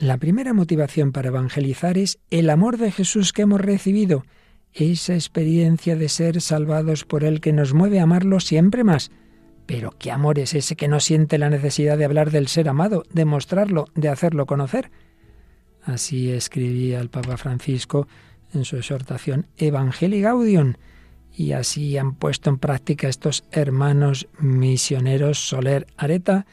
La primera motivación para evangelizar es el amor de Jesús que hemos recibido, esa experiencia de ser salvados por Él que nos mueve a amarlo siempre más. Pero ¿qué amor es ese que no siente la necesidad de hablar del ser amado, de mostrarlo, de hacerlo conocer? Así escribía el Papa Francisco en su exhortación Evangelii Gaudium, y así han puesto en práctica estos hermanos misioneros Soler Areta,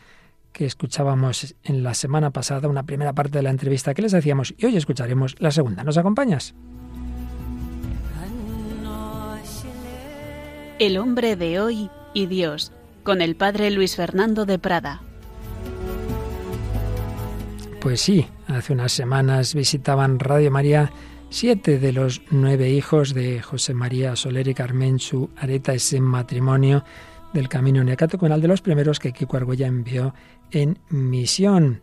que escuchábamos en la semana pasada, una primera parte de la entrevista que les hacíamos, y hoy escucharemos la segunda. ¿Nos acompañas? El hombre de hoy y Dios, con el padre Luis Fernando de Prada. Pues sí, hace unas semanas visitaban Radio María siete de los nueve hijos de José María Soler y Carmen su areta ese matrimonio del camino neocatecumenal de los primeros que Kiko Argolla envió en misión.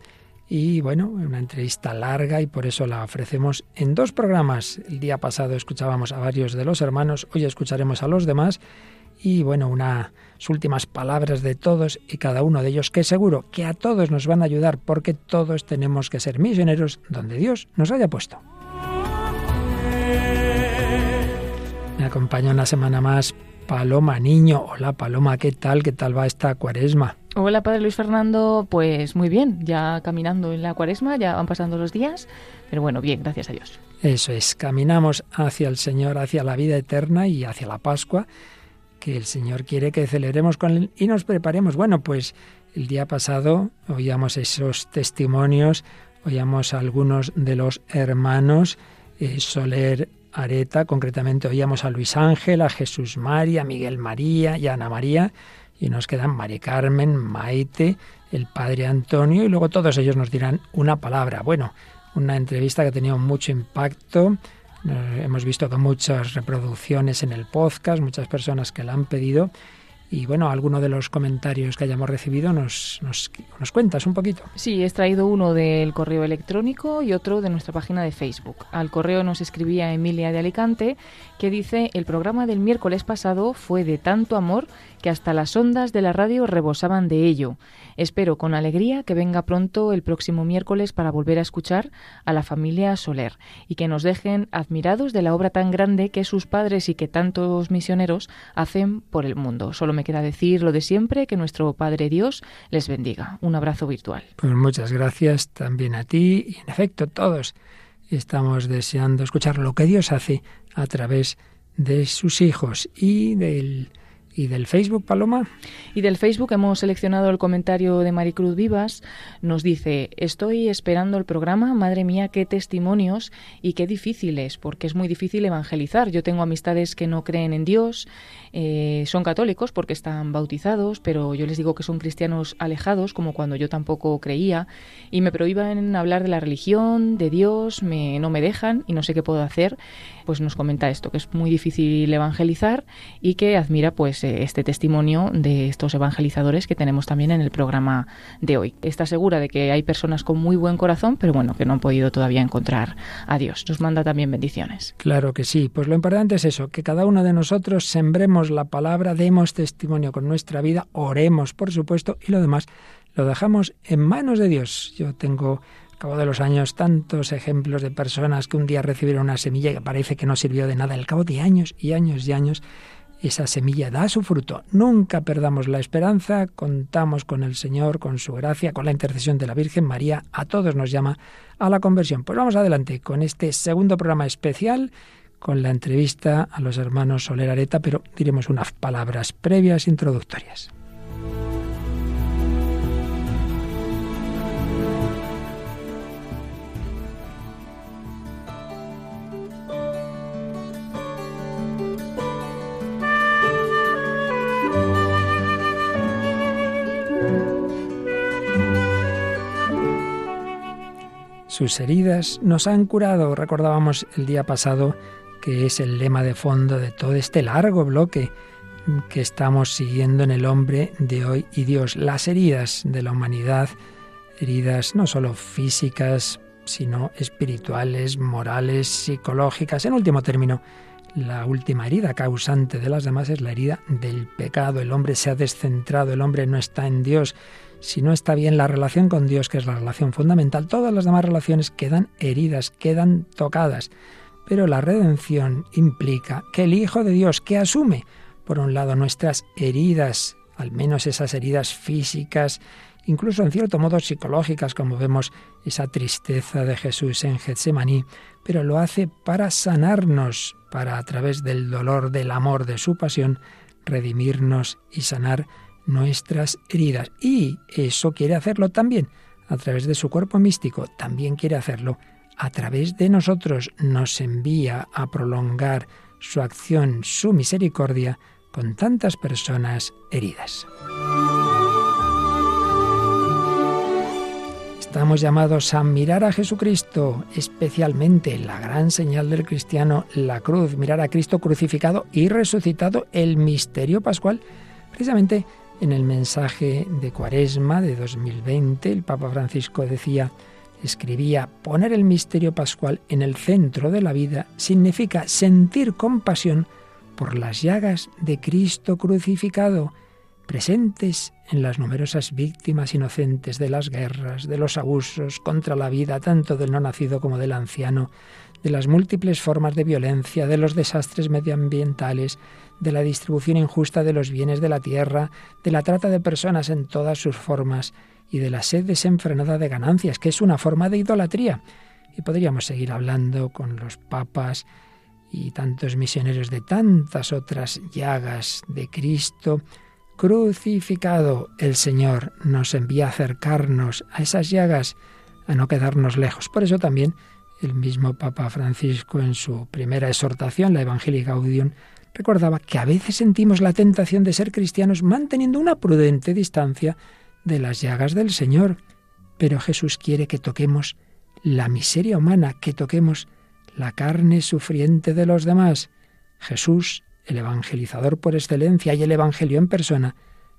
Y bueno, una entrevista larga y por eso la ofrecemos en dos programas. El día pasado escuchábamos a varios de los hermanos, hoy escucharemos a los demás y bueno, unas últimas palabras de todos y cada uno de ellos que seguro que a todos nos van a ayudar porque todos tenemos que ser misioneros donde Dios nos haya puesto. Me acompaña una semana más Paloma Niño. Hola Paloma, ¿qué tal? ¿Qué tal va esta cuaresma? Hola, Padre Luis Fernando. Pues muy bien, ya caminando en la cuaresma, ya van pasando los días, pero bueno, bien, gracias a Dios. Eso es, caminamos hacia el Señor, hacia la vida eterna y hacia la Pascua, que el Señor quiere que celebremos con Él y nos preparemos. Bueno, pues el día pasado oíamos esos testimonios, oíamos a algunos de los hermanos, eh, Soler Areta, concretamente oíamos a Luis Ángel, a Jesús María, a Miguel María y a Ana María y nos quedan Mari Carmen, Maite, el padre Antonio y luego todos ellos nos dirán una palabra. Bueno, una entrevista que ha tenido mucho impacto. hemos visto que muchas reproducciones en el podcast, muchas personas que la han pedido y bueno, alguno de los comentarios que hayamos recibido nos, nos, nos, cuentas un poquito. Sí, he traído uno del correo electrónico y otro de nuestra página de Facebook. Al correo nos escribía Emilia de Alicante que dice, el programa del miércoles pasado fue de tanto amor que hasta las ondas de la radio rebosaban de ello. Espero con alegría que venga pronto el próximo miércoles para volver a escuchar a la familia Soler y que nos dejen admirados de la obra tan grande que sus padres y que tantos misioneros hacen por el mundo. Solo me queda decir lo de siempre, que nuestro Padre Dios les bendiga. Un abrazo virtual. Pues muchas gracias también a ti y en efecto todos estamos deseando escuchar lo que Dios hace a través de sus hijos y del ¿Y del Facebook, Paloma? Y del Facebook hemos seleccionado el comentario de Maricruz Vivas. Nos dice, estoy esperando el programa, madre mía, qué testimonios y qué difíciles, porque es muy difícil evangelizar. Yo tengo amistades que no creen en Dios, eh, son católicos porque están bautizados, pero yo les digo que son cristianos alejados, como cuando yo tampoco creía, y me prohíban hablar de la religión, de Dios, me, no me dejan y no sé qué puedo hacer. Pues nos comenta esto, que es muy difícil evangelizar y que admira pues este testimonio de estos evangelizadores que tenemos también en el programa de hoy. Está segura de que hay personas con muy buen corazón, pero bueno, que no han podido todavía encontrar a Dios. Nos manda también bendiciones. Claro que sí. Pues lo importante es eso, que cada uno de nosotros sembremos la palabra, demos testimonio con nuestra vida, oremos, por supuesto, y lo demás lo dejamos en manos de Dios. Yo tengo cabo de los años tantos ejemplos de personas que un día recibieron una semilla que parece que no sirvió de nada. Al cabo de años y años y años esa semilla da su fruto. Nunca perdamos la esperanza, contamos con el Señor, con su gracia, con la intercesión de la Virgen María, a todos nos llama a la conversión. Pues vamos adelante con este segundo programa especial, con la entrevista a los hermanos Soler Areta, pero diremos unas palabras previas introductorias. Sus heridas nos han curado. Recordábamos el día pasado que es el lema de fondo de todo este largo bloque que estamos siguiendo en el hombre de hoy y Dios. Las heridas de la humanidad, heridas no solo físicas, sino espirituales, morales, psicológicas. En último término, la última herida causante de las demás es la herida del pecado. El hombre se ha descentrado, el hombre no está en Dios. Si no está bien la relación con Dios, que es la relación fundamental, todas las demás relaciones quedan heridas, quedan tocadas. Pero la redención implica que el Hijo de Dios, que asume, por un lado, nuestras heridas, al menos esas heridas físicas, incluso en cierto modo psicológicas, como vemos esa tristeza de Jesús en Getsemaní, pero lo hace para sanarnos, para a través del dolor, del amor, de su pasión, redimirnos y sanar nuestras heridas. Y eso quiere hacerlo también a través de su cuerpo místico, también quiere hacerlo a través de nosotros, nos envía a prolongar su acción, su misericordia con tantas personas heridas. Estamos llamados a mirar a Jesucristo, especialmente la gran señal del cristiano, la cruz, mirar a Cristo crucificado y resucitado, el misterio pascual. Precisamente en el mensaje de Cuaresma de 2020, el Papa Francisco decía, escribía, poner el misterio pascual en el centro de la vida significa sentir compasión por las llagas de Cristo crucificado, presentes en las numerosas víctimas inocentes de las guerras, de los abusos contra la vida, tanto del no nacido como del anciano, de las múltiples formas de violencia, de los desastres medioambientales, de la distribución injusta de los bienes de la tierra, de la trata de personas en todas sus formas y de la sed desenfrenada de ganancias, que es una forma de idolatría. Y podríamos seguir hablando con los papas y tantos misioneros de tantas otras llagas de Cristo, crucificado, el Señor nos envía a acercarnos a esas llagas, a no quedarnos lejos. Por eso también el mismo Papa Francisco en su primera exhortación, la Evangelii Gaudium, recordaba que a veces sentimos la tentación de ser cristianos manteniendo una prudente distancia de las llagas del Señor. Pero Jesús quiere que toquemos la miseria humana, que toquemos la carne sufriente de los demás. Jesús el evangelizador por excelencia y el Evangelio en persona,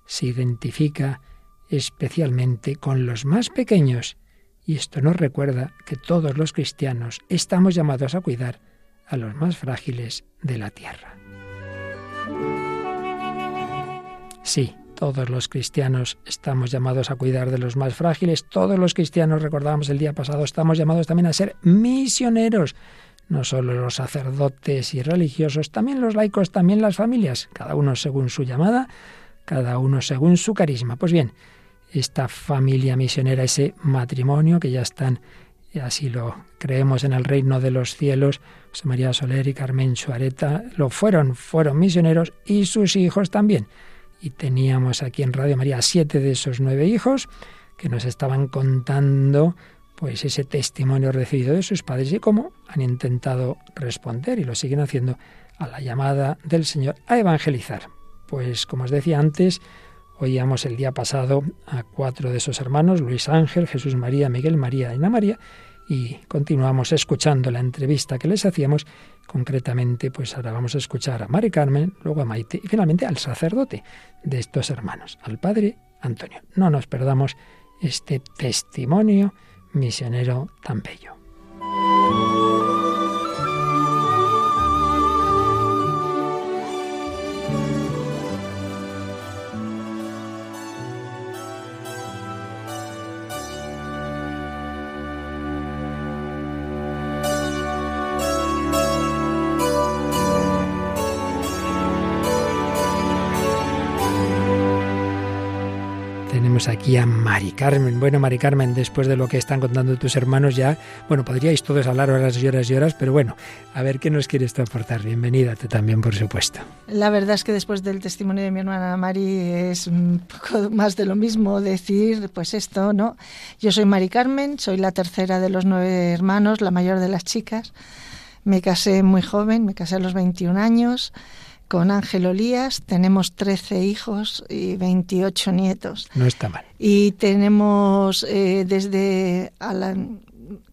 se identifica especialmente con los más pequeños, y esto nos recuerda que todos los cristianos estamos llamados a cuidar a los más frágiles de la tierra. Sí, todos los cristianos estamos llamados a cuidar de los más frágiles, todos los cristianos, recordábamos el día pasado, estamos llamados también a ser misioneros no solo los sacerdotes y religiosos, también los laicos, también las familias, cada uno según su llamada, cada uno según su carisma. Pues bien, esta familia misionera, ese matrimonio que ya están, así lo creemos en el reino de los cielos, María Soler y Carmen Suareta, lo fueron, fueron misioneros y sus hijos también. Y teníamos aquí en Radio María siete de esos nueve hijos que nos estaban contando pues ese testimonio recibido de sus padres y cómo han intentado responder y lo siguen haciendo a la llamada del Señor a evangelizar. Pues como os decía antes, oíamos el día pasado a cuatro de esos hermanos, Luis Ángel, Jesús María, Miguel María y Ana María, y continuamos escuchando la entrevista que les hacíamos. Concretamente, pues ahora vamos a escuchar a Mari Carmen, luego a Maite y finalmente al sacerdote de estos hermanos, al padre Antonio. No nos perdamos este testimonio misionero tan bello. Aquí a Mari Carmen. Bueno, Mari Carmen, después de lo que están contando tus hermanos ya, bueno, podríais todos hablar horas y horas y horas, pero bueno, a ver qué nos quieres aportar. Bienvenida tú también, por supuesto. La verdad es que después del testimonio de mi hermana Mari es un poco más de lo mismo decir, pues esto, ¿no? Yo soy Mari Carmen, soy la tercera de los nueve hermanos, la mayor de las chicas. Me casé muy joven, me casé a los 21 años con Ángel Olías tenemos 13 hijos y 28 nietos. No está mal. Y tenemos eh, desde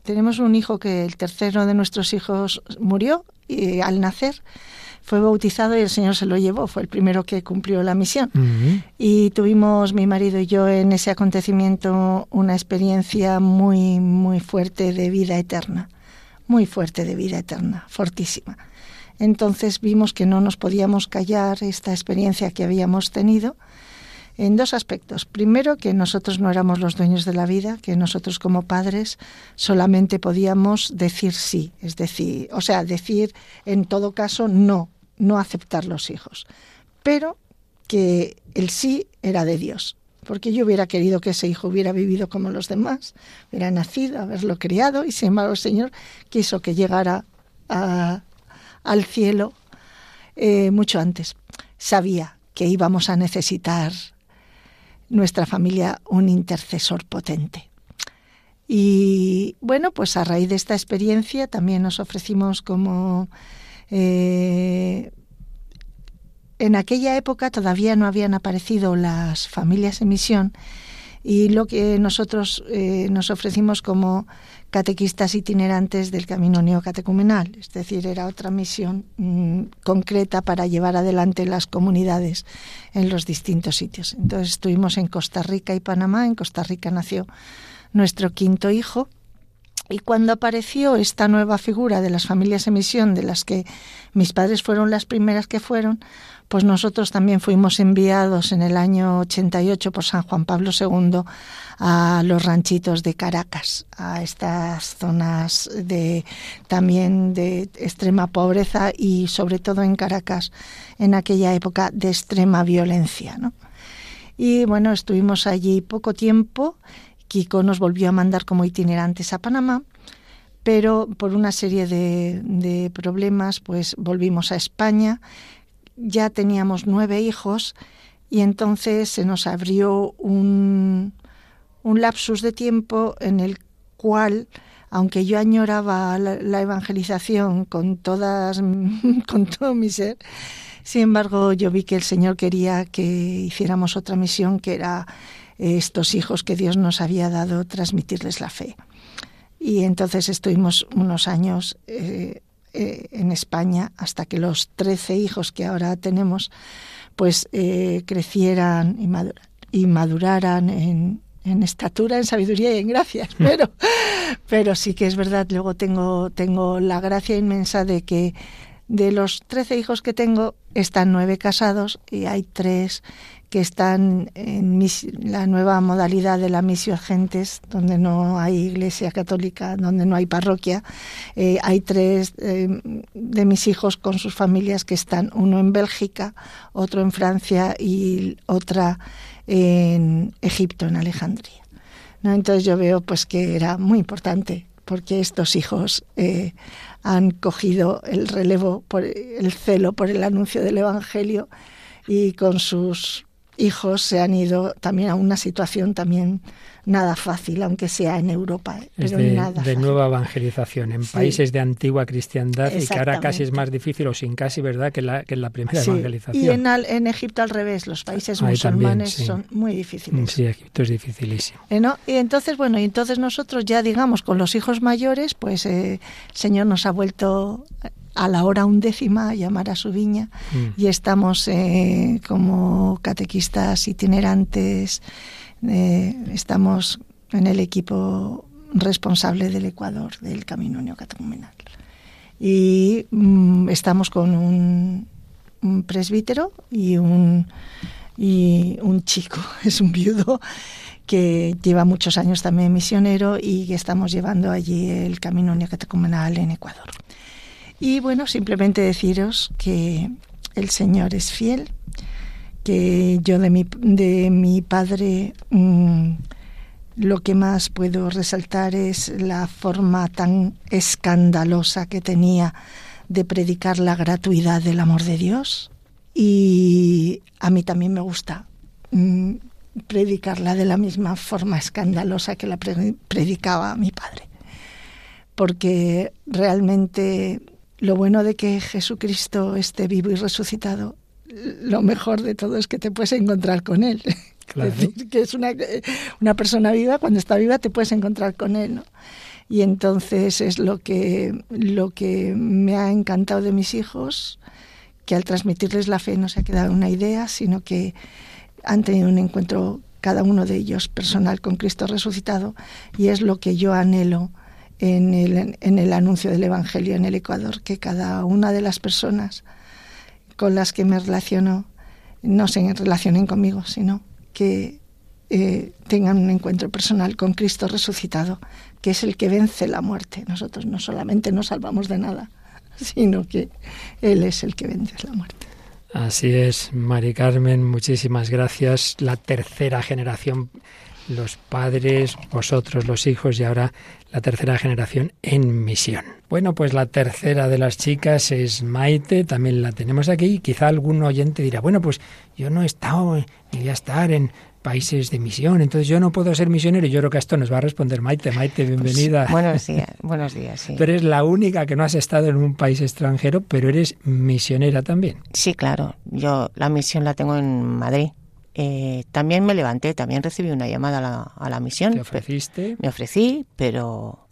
tenemos un hijo que el tercero de nuestros hijos murió y al nacer fue bautizado y el Señor se lo llevó, fue el primero que cumplió la misión. Y tuvimos mi marido y yo en ese acontecimiento una experiencia muy muy fuerte de vida eterna, muy fuerte de vida eterna, fortísima Entonces vimos que no nos podíamos callar esta experiencia que habíamos tenido en dos aspectos. Primero, que nosotros no éramos los dueños de la vida, que nosotros como padres solamente podíamos decir sí, es decir, o sea, decir en todo caso no, no aceptar los hijos. Pero que el sí era de Dios, porque yo hubiera querido que ese hijo hubiera vivido como los demás, hubiera nacido, haberlo criado, y sin embargo el Señor quiso que llegara al cielo eh, mucho antes. Sabía que íbamos a necesitar nuestra familia un intercesor potente. Y bueno, pues a raíz de esta experiencia también nos ofrecimos como... Eh, en aquella época todavía no habían aparecido las familias en misión y lo que nosotros eh, nos ofrecimos como catequistas itinerantes del camino neocatecumenal, es decir, era otra misión mm, concreta para llevar adelante las comunidades en los distintos sitios. Entonces estuvimos en Costa Rica y Panamá, en Costa Rica nació nuestro quinto hijo, y cuando apareció esta nueva figura de las familias en misión, de las que mis padres fueron las primeras que fueron, pues nosotros también fuimos enviados en el año 88 por San Juan Pablo II a los ranchitos de Caracas, a estas zonas de también de extrema pobreza y sobre todo en Caracas en aquella época de extrema violencia, Y bueno, estuvimos allí poco tiempo. Kiko nos volvió a mandar como itinerantes a Panamá, pero por una serie de, problemas, pues volvimos a España. Ya teníamos nueve hijos y entonces se nos abrió un, un lapsus de tiempo en el cual, aunque yo añoraba la, evangelización con, todas, con todo mi ser, sin embargo yo vi que el Señor quería que hiciéramos otra misión, que era estos hijos que Dios nos había dado, transmitirles la fe. Y entonces estuvimos unos años eh, eh, en España hasta que los trece hijos que ahora tenemos pues crecieran y maduraran en, en estatura, en sabiduría y en gracia, pero, pero sí que es verdad, luego tengo, tengo la gracia inmensa de que de los trece hijos que tengo, están nueve casados y hay tres que están en la nueva modalidad de la misión gentes, donde no hay iglesia católica, donde no hay parroquia. Eh, hay tres eh, de mis hijos con sus familias que están, uno en Bélgica, otro en Francia y otra en Egipto, en Alejandría. Entonces yo veo pues que era muy importante porque estos hijos eh, han cogido el relevo, por el celo por el anuncio del Evangelio y con sus hijos se han ido también a una situación también nada fácil, aunque sea en Europa. ¿eh? Pero de, nada de nueva evangelización en países de antigua cristiandad y que ahora casi es más difícil o sin casi, ¿verdad?, que la, que la primera evangelización. Y en, en, Egipto al revés, los países musulmanes son muy difíciles. Sí, Egipto es dificilísimo. Eh, ¿no? Y entonces, bueno, y entonces nosotros ya, digamos, con los hijos mayores, pues eh, el Señor nos ha vuelto a la hora undécima a llamar a su viña mm. y estamos eh, como catequistas itinerantes, eh, estamos en el equipo responsable del Ecuador del Camino Neocatecumenal. Y mm, estamos con un, presbítero y un, y un chico, es un viudo que lleva muchos años también misionero y que estamos llevando allí el Camino Neocatecumenal en Ecuador. Y bueno, simplemente deciros que el Señor es fiel, que yo de mi, de mi padre mm, lo que más puedo resaltar es la forma tan escandalosa que tenía de predicar la gratuidad del amor de Dios. Y a mí también me gusta mm, predicarla de la misma forma escandalosa que la predicaba mi padre. Porque realmente lo bueno de que Jesucristo esté vivo y resucitado, lo mejor de todo es que te puedes encontrar con Él. Es decir, que es una, una persona viva, cuando está viva te puedes encontrar con Él. ¿no? Y entonces es lo que, lo que me ha encantado de mis hijos, que al transmitirles la fe no se ha quedado una idea, sino que han tenido un encuentro cada uno de ellos personal con Cristo resucitado y es lo que yo anhelo en el, en el anuncio del Evangelio en el Ecuador, que cada una de las personas con las que me relaciono no se relacionen conmigo, sino que eh, tengan un encuentro personal con Cristo resucitado, que es el que vence la muerte. Nosotros no solamente nos salvamos de nada, sino que Él es el que vence la muerte. Así es, Mari Carmen, muchísimas gracias. La tercera generación, los padres, vosotros los hijos y ahora la tercera generación en misión. Bueno, pues la tercera de las chicas es Maite, también la tenemos aquí. Quizá algún oyente dirá, bueno, pues yo no he estado ni voy a estar en países de misión, entonces yo no puedo ser misionero. Yo creo que esto nos va a responder Maite. Maite, pues, bienvenida. buenos días, buenos días, sí. Tú eres la única que no has estado en un país extranjero, pero eres misionera también. Sí, claro. Yo la misión la tengo en Madrid. Eh, también me levanté, también recibí una llamada a la, a la misión. ¿Te ofreciste? Me ofrecí, pero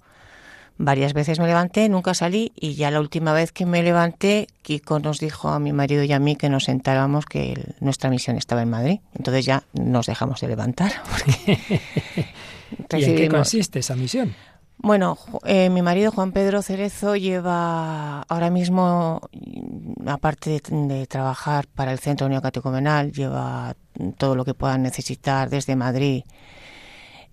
Varias veces me levanté, nunca salí y ya la última vez que me levanté, Kiko nos dijo a mi marido y a mí que nos sentáramos que nuestra misión estaba en Madrid. Entonces ya nos dejamos de levantar. ¿Y en qué consiste esa misión? Bueno, eh, mi marido Juan Pedro Cerezo lleva ahora mismo, aparte de, trabajar para el Centro Neocatecumenal, lleva todo lo que puedan necesitar desde Madrid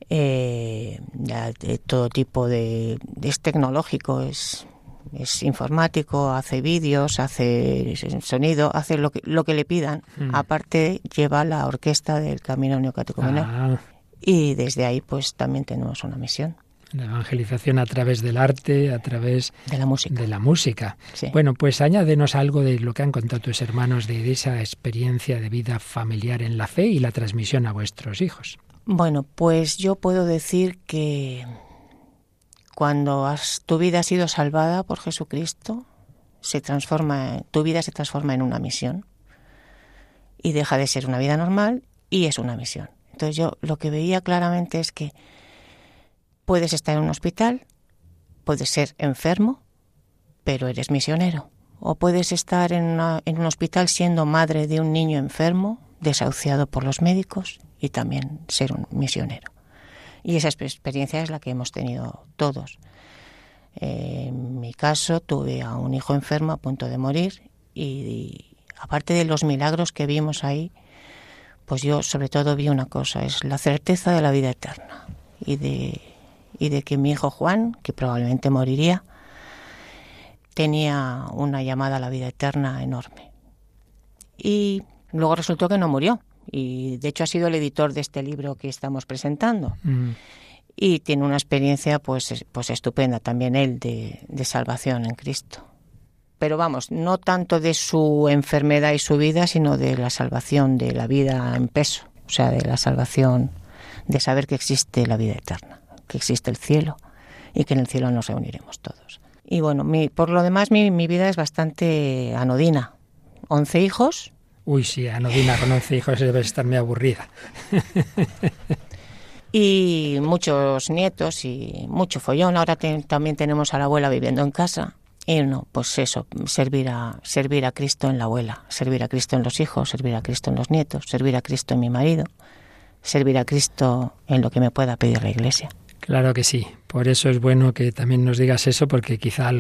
eh, de todo tipo de, es tecnológico, es, es informático, hace vídeos, hace sonido, hace lo que, lo que le pidan. Hmm. Aparte lleva la orquesta del Camino Neocatecumenal. Ah. Y desde ahí pues también tenemos una misión. La evangelización a través del arte, a través de la música. De la música. Bueno, pues añádenos algo de lo que han contado tus hermanos de esa experiencia de vida familiar en la fe y la transmisión a vuestros hijos. Bueno, pues yo puedo decir que cuando tu vida ha sido salvada por Jesucristo, se transforma, tu vida se transforma en una misión y deja de ser una vida normal y es una misión. Entonces yo lo que veía claramente es que puedes estar en un hospital, puedes ser enfermo, pero eres misionero. O puedes estar en, un hospital siendo madre de un niño enfermo, desahuciado por los médicos, y también ser un misionero. Y esa experiencia es la que hemos tenido todos. en mi caso tuve a un hijo enfermo a punto de morir y, aparte de los milagros que vimos ahí, pues yo sobre todo vi una cosa, es la certeza de la vida eterna y de, y de que mi hijo Juan, que probablemente moriría, tenía una llamada a la vida eterna enorme. Y luego resultó que no murió, y de hecho ha sido el editor de este libro que estamos presentando. Mm. Y tiene una experiencia pues, pues estupenda también él de, de salvación en Cristo. Pero vamos, no tanto de su enfermedad y su vida, sino de la salvación de la vida en peso, o sea, de la salvación de saber que existe la vida eterna, que existe el cielo y que en el cielo nos reuniremos todos. Y bueno, mi, por lo demás mi, mi vida es bastante anodina. Once hijos, Uy, sí, Anodina con 11 hijos debe estar muy aburrida. y muchos nietos y mucho follón. Ahora también tenemos a la abuela viviendo en casa. Y no, pues eso, servir a, servir a Cristo en la abuela, servir a Cristo en los hijos, servir a Cristo en los nietos, servir a Cristo en mi marido, servir a Cristo en lo que me pueda pedir la iglesia. Claro que sí. Por eso es bueno que también nos digas eso, porque quizá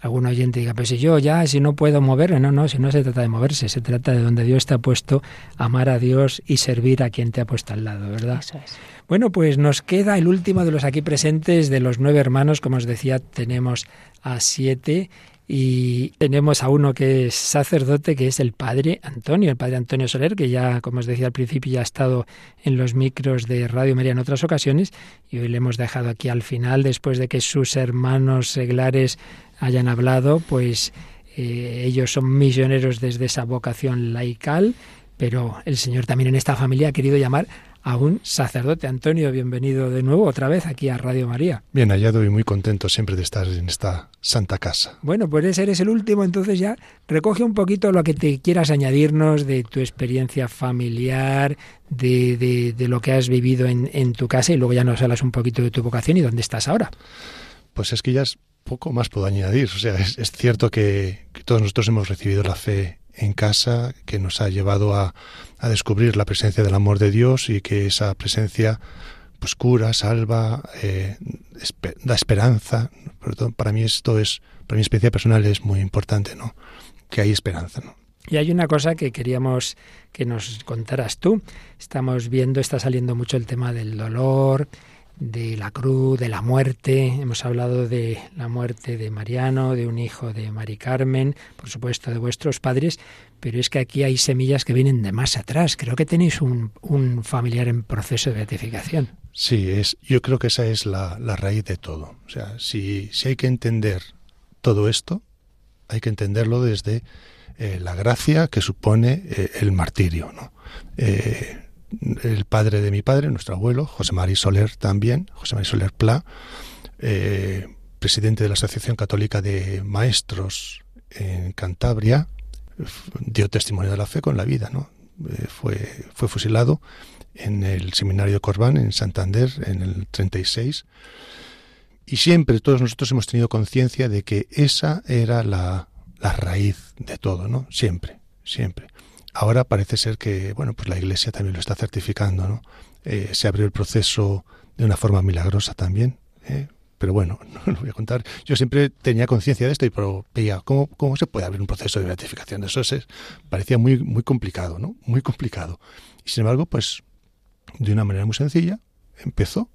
algún oyente diga, pues si yo ya, si no puedo moverme, no, no, si no se trata de moverse, se trata de donde Dios te ha puesto, amar a Dios y servir a quien te ha puesto al lado, ¿verdad? Eso es. Bueno, pues nos queda el último de los aquí presentes, de los nueve hermanos, como os decía, tenemos a siete y tenemos a uno que es sacerdote, que es el padre Antonio, el padre Antonio Soler, que ya, como os decía al principio, ya ha estado en los micros de Radio María en otras ocasiones, y hoy le hemos dejado aquí al final, después de que sus hermanos seglares hayan hablado, pues eh, ellos son misioneros desde esa vocación laical, pero el Señor también en esta familia ha querido llamar a un sacerdote. Antonio, bienvenido de nuevo otra vez aquí a Radio María. Bien hallado y muy contento siempre de estar en esta santa casa. Bueno, pues eres el último, entonces ya recoge un poquito lo que te quieras añadirnos de tu experiencia familiar, de, de, lo que has vivido en, en, tu casa y luego ya nos hablas un poquito de tu vocación y dónde estás ahora. Pues es que ya es poco más puedo añadir. O sea, es, es cierto que, que todos nosotros hemos recibido la fe en casa que nos ha llevado a, a descubrir la presencia del amor de Dios y que esa presencia pues cura, salva, eh, da esperanza. Para mí esto es, para mi experiencia personal es muy importante, ¿no? Que hay esperanza, ¿no? Y hay una cosa que queríamos que nos contaras tú. Estamos viendo, está saliendo mucho el tema del dolor, de la cruz, de la muerte. Hemos hablado de la muerte de Mariano, de un hijo de Mari Carmen, por supuesto de vuestros padres, pero es que aquí hay semillas que vienen de más atrás. Creo que tenéis un, un familiar en proceso de beatificación. Sí, es, yo creo que esa es la, la raíz de todo. O sea, si, si hay que entender todo esto, hay que entenderlo desde eh, la gracia que supone eh, el martirio. ¿no? Eh, el padre de mi padre, nuestro abuelo, José María Soler también, José María Soler Pla, presidente de la Asociación Católica de Maestros en Cantabria, dio testimonio de la fe con la vida, ¿no? fue, fue fusilado en el seminario de Corbán, en Santander, en el 36. Y siempre todos nosotros hemos tenido conciencia de que esa era la, la raíz de todo, ¿no? Siempre, siempre. Ahora parece ser que, bueno, pues la Iglesia también lo está certificando, ¿no? Eh, se abrió el proceso de una forma milagrosa también, ¿eh? pero bueno, no lo voy a contar. Yo siempre tenía conciencia de esto y pero veía cómo, cómo se puede abrir un proceso de beatificación. Eso es, parecía muy, muy complicado, ¿no? Muy complicado. Y sin embargo, pues de una manera muy sencilla empezó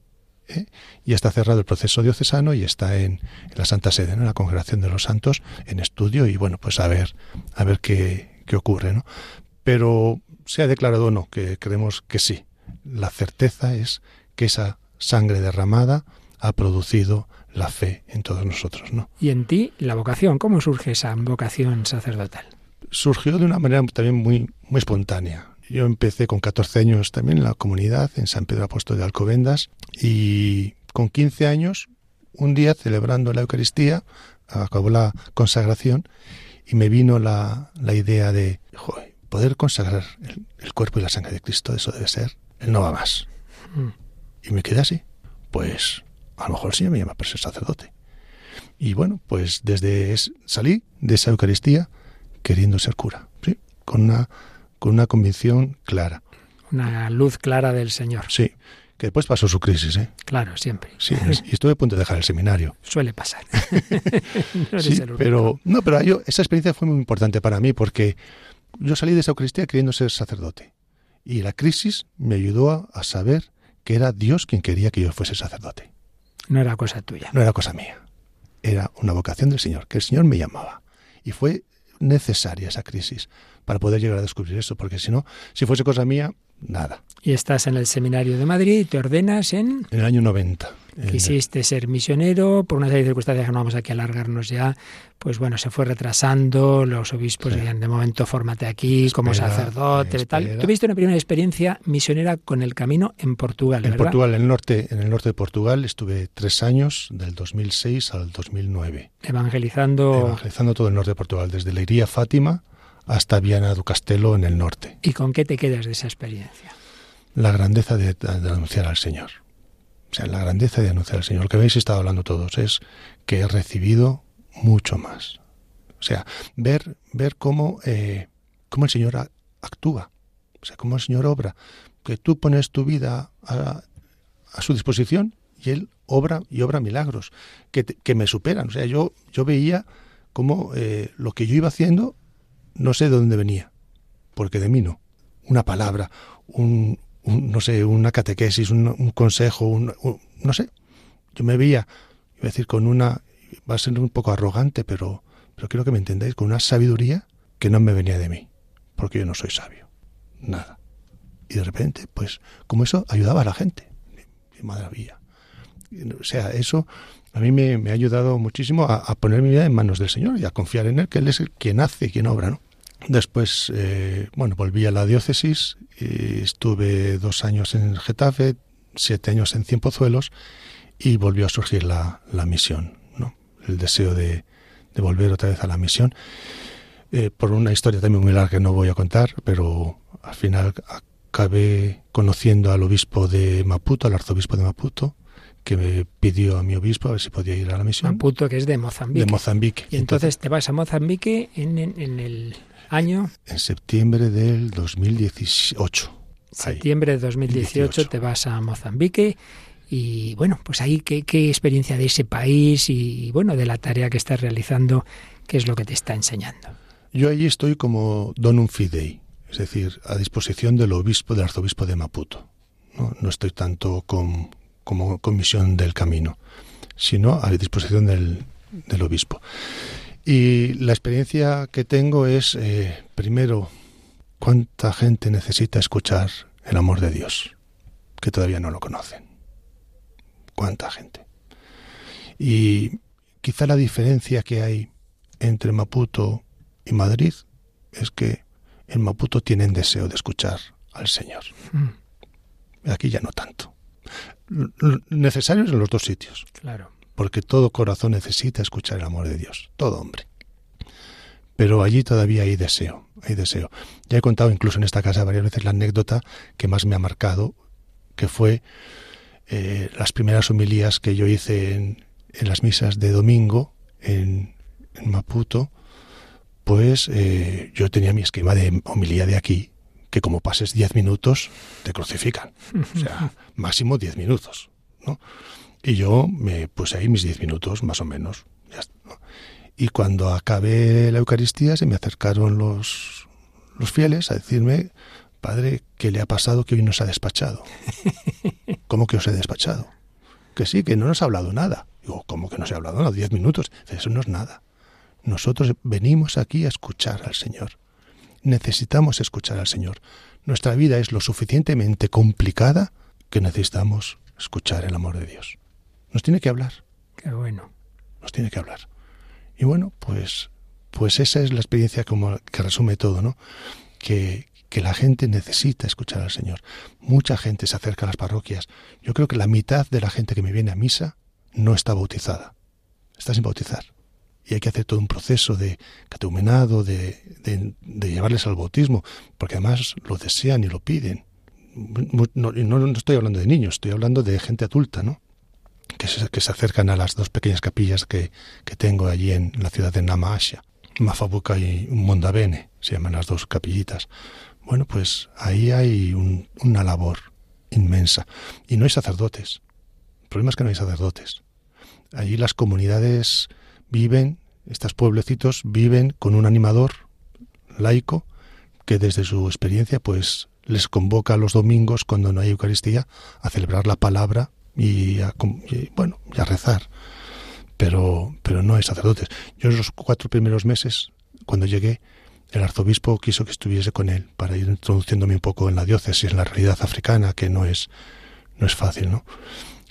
¿eh? y está cerrado el proceso diocesano y está en, la Santa Sede, en la Congregación de los Santos, en estudio y bueno, pues a ver, a ver qué, qué ocurre, ¿no? Pero se ha declarado o no, que creemos que sí. La certeza es que esa sangre derramada ha producido la fe en todos nosotros, ¿no? Y en ti, la vocación, ¿cómo surge esa vocación sacerdotal? Surgió de una manera también muy, muy espontánea. Yo empecé con 14 años también en la comunidad, en San Pedro Apóstol de Alcobendas, y con 15 años, un día celebrando la Eucaristía, acabó la consagración, y me vino la, la idea de, poder consagrar el, cuerpo y la sangre de Cristo, eso debe ser, él no va más. Mm. Y me quedé así. Pues a lo mejor el Señor me llama para ser sacerdote. Y bueno, pues desde salí de esa Eucaristía queriendo ser cura, ¿sí? con, una, con una convicción clara. Una luz clara del Señor. Sí, que después pasó su crisis, ¿eh? Claro, siempre. Sí, y estuve a punto de dejar el seminario. Suele pasar. sí, pero no, pero yo, esa experiencia fue muy importante para mí porque yo salí de esa Eucaristía queriendo ser sacerdote y la crisis me ayudó a saber que era Dios quien quería que yo fuese sacerdote. No era cosa tuya. No era cosa mía. Era una vocación del Señor, que el Señor me llamaba. Y fue necesaria esa crisis para poder llegar a descubrir eso, porque si no, si fuese cosa mía, nada. Y estás en el seminario de Madrid y te ordenas en... En el año 90. Quisiste ser misionero, por una serie de circunstancias que no vamos aquí a alargarnos ya, pues bueno, se fue retrasando, los obispos decían, de momento fórmate aquí como sacerdote y tal. Tuviste una primera experiencia misionera con el camino en Portugal, En Portugal, en el norte, en el norte de Portugal, estuve tres años, del 2006 al 2009. Evangelizando... Evangelizando todo el norte de Portugal, desde Leiría, Fátima, hasta Viana do Castelo en el norte. ¿Y con qué te quedas de esa experiencia? La grandeza de, anunciar al Señor. O sea, la grandeza de anunciar al Señor. Lo que habéis estado hablando todos es que he recibido mucho más. O sea, ver, ver cómo, eh, cómo el Señor actúa. O sea, cómo el Señor obra. Que tú pones tu vida a, su disposición y Él obra y obra milagros que, que me superan. O sea, yo, yo veía cómo eh, lo que yo iba haciendo no sé de dónde venía, porque de mí no. Una palabra, un, no sé, una catequesis, un, consejo, un, no sé. Yo me veía, iba a decir, con una, va a ser un poco arrogante, pero, pero quiero que me entendáis, con una sabiduría que no me venía de mí, porque yo no soy sabio, nada. Y de repente, pues, como eso ayudaba a la gente, qué maravilla. O sea, eso a mí me, ha ayudado muchísimo a, poner mi vida en manos del Señor y a confiar en Él, que Él es quien hace quien obra, ¿no? Después, eh, bueno, volví a la diócesis, y estuve dos años en Getafe, siete años en Cienpozuelos y volvió a surgir la, misión, ¿no? El deseo de, volver otra vez a la misión. Eh, por una historia también muy larga que no voy a contar, pero al final acabé conociendo al obispo de Maputo, al arzobispo de Maputo, que me pidió a mi obispo a ver si podía ir a la misión. Maputo, que es de Mozambique. De Mozambique. Y entonces, te vas a Mozambique en, el año... En septiembre del 2018. Septiembre de 2018 te vas a Mozambique y bueno, pues ahí qué, qué experiencia de ese país y bueno, de la tarea que estás realizando, qué es lo que te está enseñando. Yo allí estoy como donum fidei, es decir, a disposición del obispo, del arzobispo de Maputo. No, no estoy tanto con, como comisión del camino, sino a disposición del, del obispo. Y la experiencia que tengo es, eh, primero, cuánta gente necesita escuchar el amor de Dios, que todavía no lo conocen. Cuánta gente. Y quizá la diferencia que hay entre Maputo y Madrid es que en Maputo tienen deseo de escuchar al Señor. Mm. Aquí ya no tanto. Necesarios en los dos sitios. Claro. Porque todo corazón necesita escuchar el amor de Dios, todo hombre. Pero allí todavía hay deseo, hay deseo. Ya he contado incluso en esta casa varias veces la anécdota que más me ha marcado, que fue eh, las primeras homilías que yo hice en, en las misas de domingo en, en Maputo, pues eh, yo tenía mi esquema de homilía de aquí, que como pases diez minutos te crucifican. O sea, máximo diez minutos. ¿no? Y yo me puse ahí mis diez minutos, más o menos. Y cuando acabé la Eucaristía se me acercaron los, los fieles a decirme, Padre, ¿qué le ha pasado que hoy nos ha despachado? ¿Cómo que os he despachado? Que sí, que no nos ha hablado nada. Digo, ¿cómo que no se ha hablado nada? Diez minutos. Eso no es nada. Nosotros venimos aquí a escuchar al Señor. Necesitamos escuchar al Señor. Nuestra vida es lo suficientemente complicada que necesitamos escuchar el amor de Dios. Nos tiene que hablar. Qué bueno. Nos tiene que hablar. Y bueno, pues, pues esa es la experiencia como que resume todo, ¿no? Que, que la gente necesita escuchar al Señor. Mucha gente se acerca a las parroquias. Yo creo que la mitad de la gente que me viene a misa no está bautizada. Está sin bautizar y hay que hacer todo un proceso de catecumenado, de, de, llevarles al bautismo, porque además lo desean y lo piden. No, no, estoy hablando de niños, estoy hablando de gente adulta, ¿no? Que se, que se acercan a las dos pequeñas capillas que, que tengo allí en la ciudad de Namasha, Mafabuca y Mondabene, se llaman las dos capillitas. Bueno, pues ahí hay una labor inmensa. Y no hay sacerdotes. El problema es que no hay sacerdotes. Allí las comunidades viven, estos pueblecitos viven con un animador laico que desde su experiencia pues les convoca los domingos cuando no hay Eucaristía a celebrar la palabra y a, bueno, y rezar. Pero, pero no hay sacerdotes. Yo en los cuatro primeros meses, cuando llegué, el arzobispo quiso que estuviese con él para ir introduciéndome un poco en la diócesis, en la realidad africana, que no es, no es fácil, ¿no?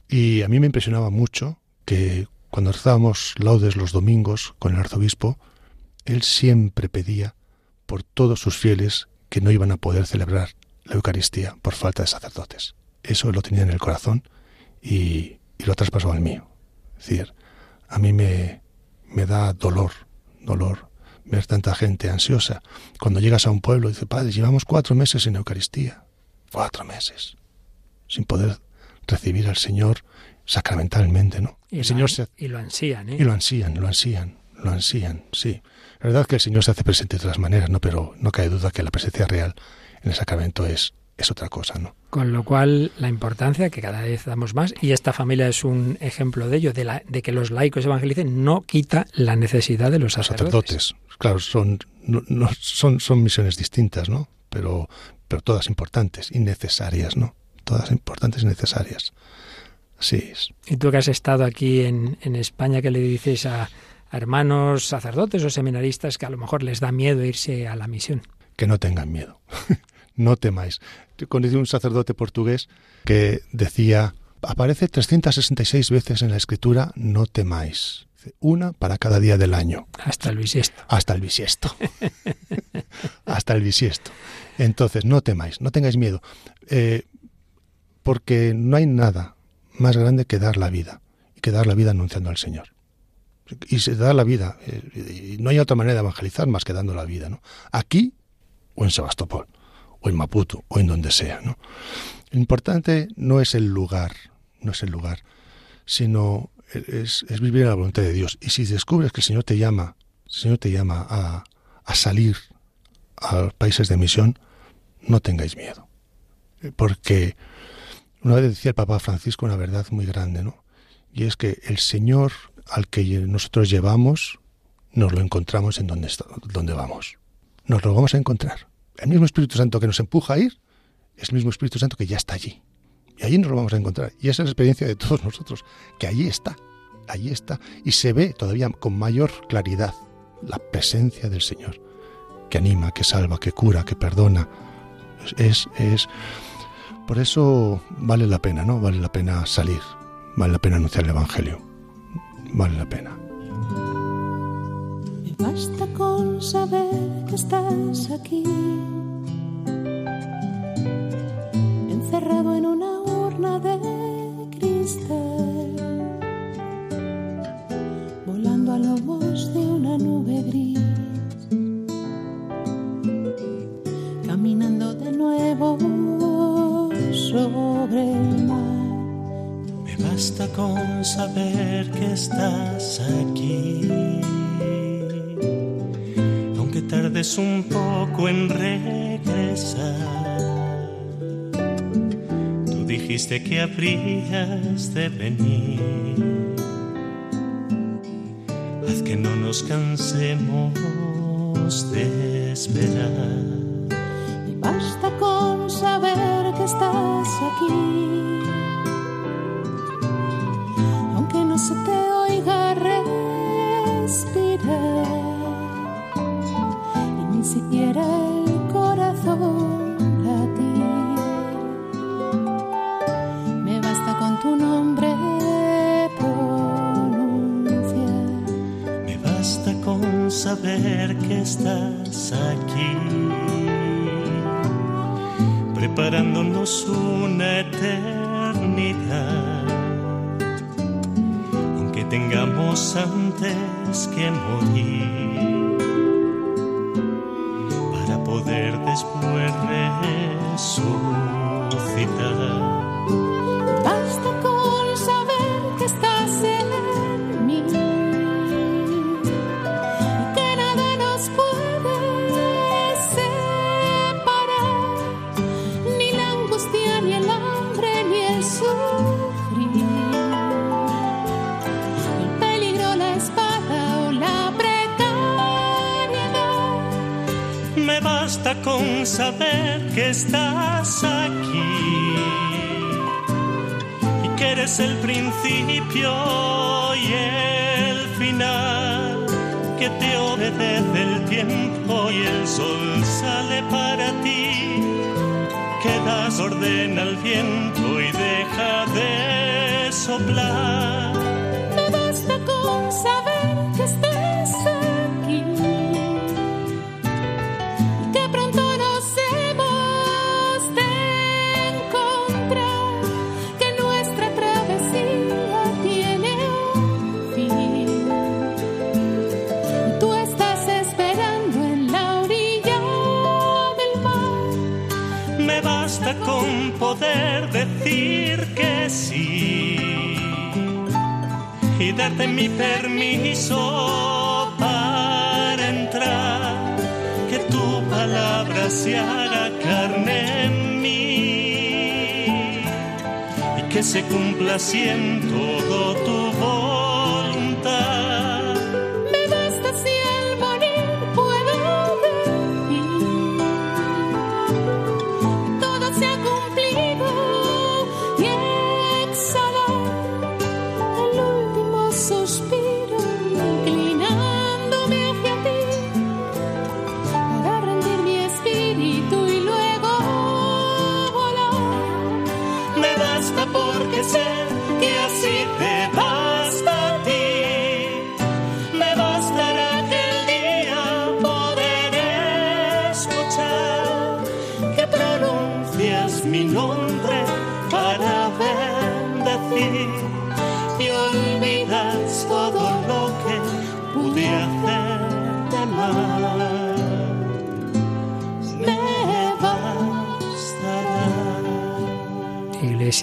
Y a mí me impresionaba mucho que cuando rezábamos laudes los domingos con el arzobispo, él siempre pedía por todos sus fieles que no iban a poder celebrar la Eucaristía por falta de sacerdotes. Eso lo tenía en el corazón y, lo traspasó al mío. Es decir, a mí me, me da dolor, dolor ver tanta gente ansiosa. Cuando llegas a un pueblo y dice, Padre, llevamos cuatro meses en Eucaristía. Cuatro meses. Sin poder recibir al Señor sacramentalmente, ¿no? Y, el Señor se... y lo ansían, ¿eh? Y lo ansían, lo ansían, lo ansían, sí. La verdad es que el Señor se hace presente de otras maneras, ¿no? Pero no cabe duda que la presencia real en el sacramento es, es otra cosa, ¿no? Con lo cual, la importancia que cada vez damos más, y esta familia es un ejemplo de ello, de, la, de que los laicos evangelicen, no quita la necesidad de los sacerdotes. sacerdotes claro, son, no, son, son misiones distintas, ¿no? Pero, pero todas importantes y necesarias, ¿no? Todas importantes y necesarias. Sí. Y tú que has estado aquí en, en España, ¿qué le dices a, hermanos sacerdotes o seminaristas que a lo mejor les da miedo irse a la misión? Que no tengan miedo. no temáis. Conocí un sacerdote portugués que decía, aparece 366 veces en la escritura, no temáis. Una para cada día del año. Hasta el bisiesto. Hasta el bisiesto. Hasta el bisiesto. Entonces, no temáis, no tengáis miedo. Eh, porque no hay nada más grande que dar la vida, y que dar la vida anunciando al Señor. Y se da la vida, eh, y no hay otra manera de evangelizar más que dando la vida, ¿no? Aquí o en Sebastopol, o en Maputo, o en donde sea, ¿no? Lo importante no es el lugar, no es el lugar, sino es, vivir en la voluntad de Dios. Y si descubres que el Señor te llama, Señor te llama a, a salir a países de misión, no tengáis miedo. porque una vez decía el Papa Francisco una verdad muy grande, ¿no? Y es que el Señor al que nosotros llevamos, nos lo encontramos en donde, donde vamos. Nos lo vamos a encontrar. El mismo Espíritu Santo que nos empuja a ir es el mismo Espíritu Santo que ya está allí. Y allí nos lo vamos a encontrar. Y esa es la experiencia de todos nosotros, que allí está, allí está. Y se ve todavía con mayor claridad la presencia del Señor, que anima, que salva, que cura, que perdona. Es, es, por eso vale la pena, ¿no? Vale la pena salir, vale la pena anunciar el Evangelio, vale la pena. Basta con saber que estás aquí, encerrado en una urna de cristal, volando a lomos de una nube gris, caminando de nuevo sobre el mar. Me basta con saber que estás aquí. Tardes un poco en regresar. Tú dijiste que habrías de venir. Haz que no nos cansemos de esperar. Y basta con saber que estás aquí. Estás aquí, preparándonos una eternidad. Aunque tengamos antes que morir, que se cumpla así en todo tu voluntad.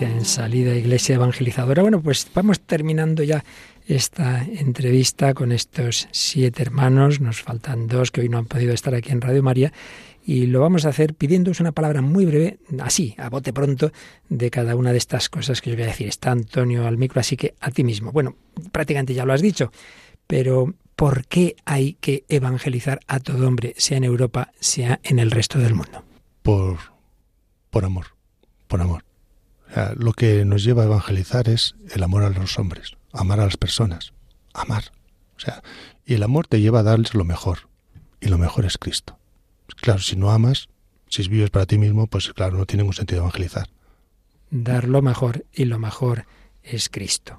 En salida, iglesia evangelizadora. Bueno, pues vamos terminando ya esta entrevista con estos siete hermanos. Nos faltan dos que hoy no han podido estar aquí en Radio María. Y lo vamos a hacer pidiéndoos una palabra muy breve, así, a bote pronto, de cada una de estas cosas que os voy a decir. Está Antonio al micro, así que a ti mismo. Bueno, prácticamente ya lo has dicho, pero ¿por qué hay que evangelizar a todo hombre, sea en Europa, sea en el resto del mundo? Por, por amor, por amor. Lo que nos lleva a evangelizar es el amor a los hombres, amar a las personas, amar. O sea, y el amor te lleva a darles lo mejor, y lo mejor es Cristo. Claro, si no amas, si vives para ti mismo, pues claro, no tiene ningún sentido evangelizar. Dar lo mejor, y lo mejor es Cristo.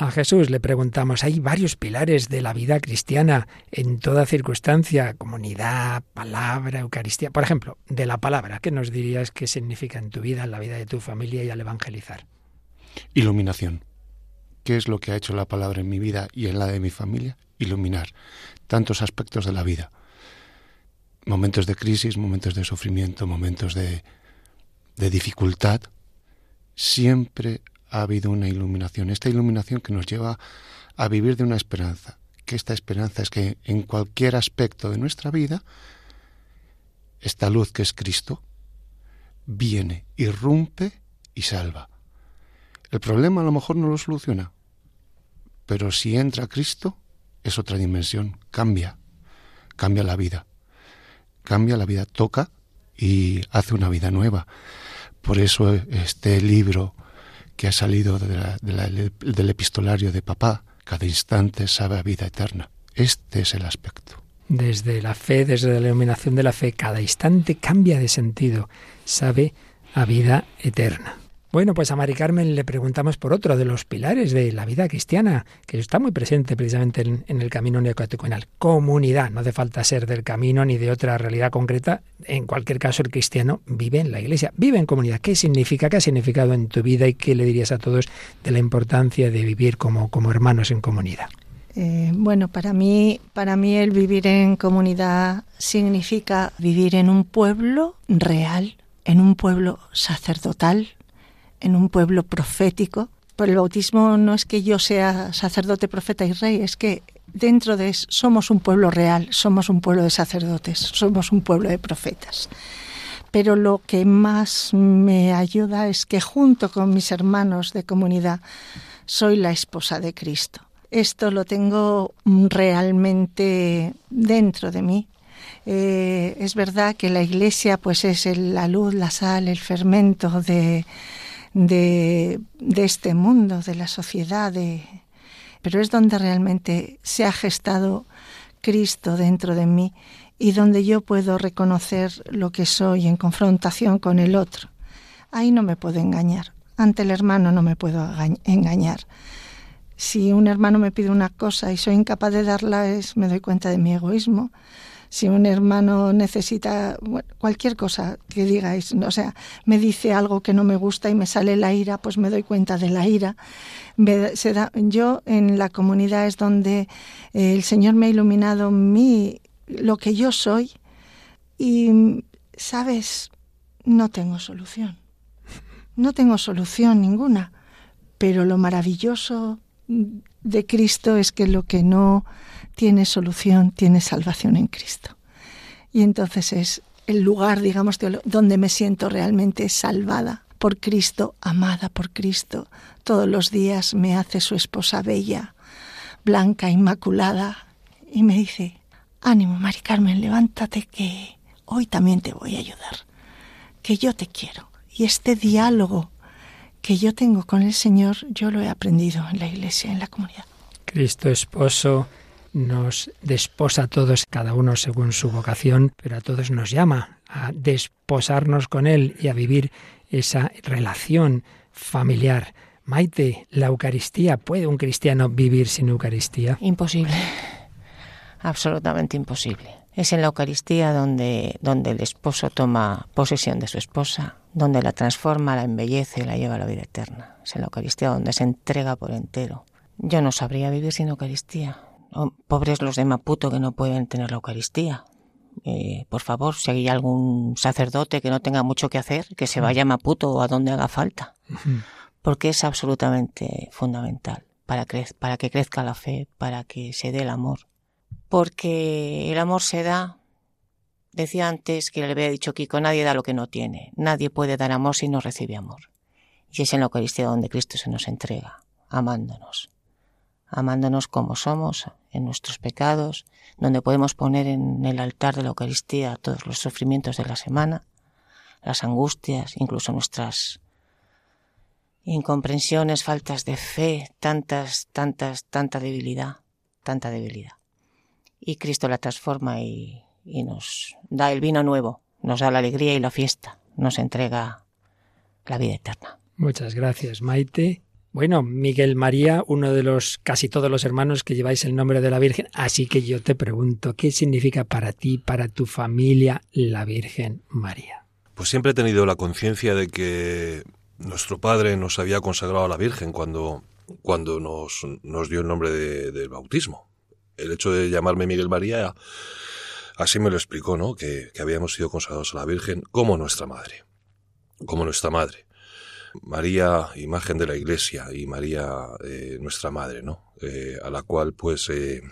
A Jesús le preguntamos, hay varios pilares de la vida cristiana en toda circunstancia, comunidad, palabra, Eucaristía. Por ejemplo, de la palabra, ¿qué nos dirías que significa en tu vida, en la vida de tu familia y al evangelizar? Iluminación. ¿Qué es lo que ha hecho la palabra en mi vida y en la de mi familia? Iluminar tantos aspectos de la vida. Momentos de crisis, momentos de sufrimiento, momentos de, de dificultad. Siempre ha habido una iluminación, esta iluminación que nos lleva a vivir de una esperanza, que esta esperanza es que en cualquier aspecto de nuestra vida, esta luz que es Cristo, viene, irrumpe y salva. El problema a lo mejor no lo soluciona, pero si entra Cristo es otra dimensión, cambia, cambia la vida, cambia la vida, toca y hace una vida nueva. Por eso este libro que ha salido del epistolario de papá, cada instante sabe a vida eterna. Este es el aspecto. Desde la fe, desde la iluminación de la fe, cada instante cambia de sentido, sabe a vida eterna. Bueno, pues a Mari Carmen le preguntamos por otro de los pilares de la vida cristiana, que está muy presente precisamente en, el camino neocatecumenal. Comunidad. No hace falta ser del camino ni de otra realidad concreta. En cualquier caso, el cristiano vive en la iglesia, vive en comunidad. ¿Qué significa? ¿Qué ha significado en tu vida y qué le dirías a todos de la importancia de vivir como, como hermanos en comunidad? Eh, bueno, para mí, para mí el vivir en comunidad significa vivir en un pueblo real, en un pueblo sacerdotal, en un pueblo profético. Por el bautismo no es que yo sea sacerdote, profeta y rey, es que dentro de somos un pueblo real, somos un pueblo de sacerdotes, somos un pueblo de profetas. Pero lo que más me ayuda es que junto con mis hermanos de comunidad soy la esposa de Cristo. Esto lo tengo realmente dentro de mí. Eh, es verdad que la iglesia pues es la luz, la sal, el fermento de, de, este mundo, de la sociedad, pero es donde realmente se ha gestado Cristo dentro de mí y donde yo puedo reconocer lo que soy en confrontación con el otro. Ahí no me puedo engañar. Ante el hermano no me puedo engañar. Si un hermano me pide una cosa y soy incapaz de darla, es, me doy cuenta de mi egoísmo si un hermano necesita cualquier cosa que digáis, o sea, me dice algo que no me gusta y me sale la ira, pues me doy cuenta de la ira. yo en la comunidad es donde eh, el Señor me ha iluminado mi, lo que yo soy y, sabes, no tengo solución. No tengo solución ninguna, pero lo maravilloso de Cristo es que lo que no tiene solución, tiene salvación en Cristo. Y entonces es el lugar, digamos, donde me siento realmente salvada por Cristo, amada por Cristo. Todos los días me hace su esposa bella, blanca, inmaculada, y me dice, ánimo, Mari Carmen, levántate que hoy también te voy a ayudar, que yo te quiero. Y este diálogo que yo tengo con el Señor, yo lo he aprendido en la iglesia, en la comunidad. Cristo esposo nos desposa a todos, cada uno según su vocación, pero a todos nos llama a desposarnos con Él y a vivir esa relación familiar. Maite, la Eucaristía, ¿puede un cristiano vivir sin Eucaristía? Imposible, absolutamente imposible. Es en la Eucaristía donde, donde el esposo toma posesión de su esposa, donde la transforma, la embellece la lleva a la vida eterna. Es en la Eucaristía donde se entrega por entero. Yo no sabría vivir sin Eucaristía pobres los de Maputo que no pueden tener la Eucaristía. Eh, por favor, si hay algún sacerdote que no tenga mucho que hacer, que se vaya a Maputo o a donde haga falta, porque es absolutamente fundamental para, para que crezca la fe, para que se dé el amor. Porque el amor se da, decía antes que le había dicho Kiko, nadie da lo que no tiene, nadie puede dar amor si no recibe amor. Y es en la Eucaristía donde Cristo se nos entrega, amándonos amándonos como somos, en nuestros pecados, donde podemos poner en el altar de la Eucaristía todos los sufrimientos de la semana, las angustias, incluso nuestras incomprensiones, faltas de fe, tantas, tantas, tanta debilidad, tanta debilidad. Y Cristo la transforma y, nos da el vino nuevo, nos da la alegría y la fiesta, nos entrega la vida eterna. Muchas gracias, Maite. Bueno, Miguel María, uno de los casi todos los hermanos que lleváis el nombre de la Virgen, así que yo te pregunto, ¿qué significa para ti, para tu familia, la Virgen María? Pues siempre he tenido la conciencia de que nuestro Padre nos había consagrado a la Virgen cuando, cuando nos, nos dio el nombre de, del bautismo. El hecho de llamarme Miguel María, así me lo explicó, ¿no? Que, que habíamos sido consagrados a la Virgen como nuestra madre. Como nuestra madre. María, imagen de la Iglesia, y María, eh, nuestra madre, ¿no? Eh, a la cual, pues, eh,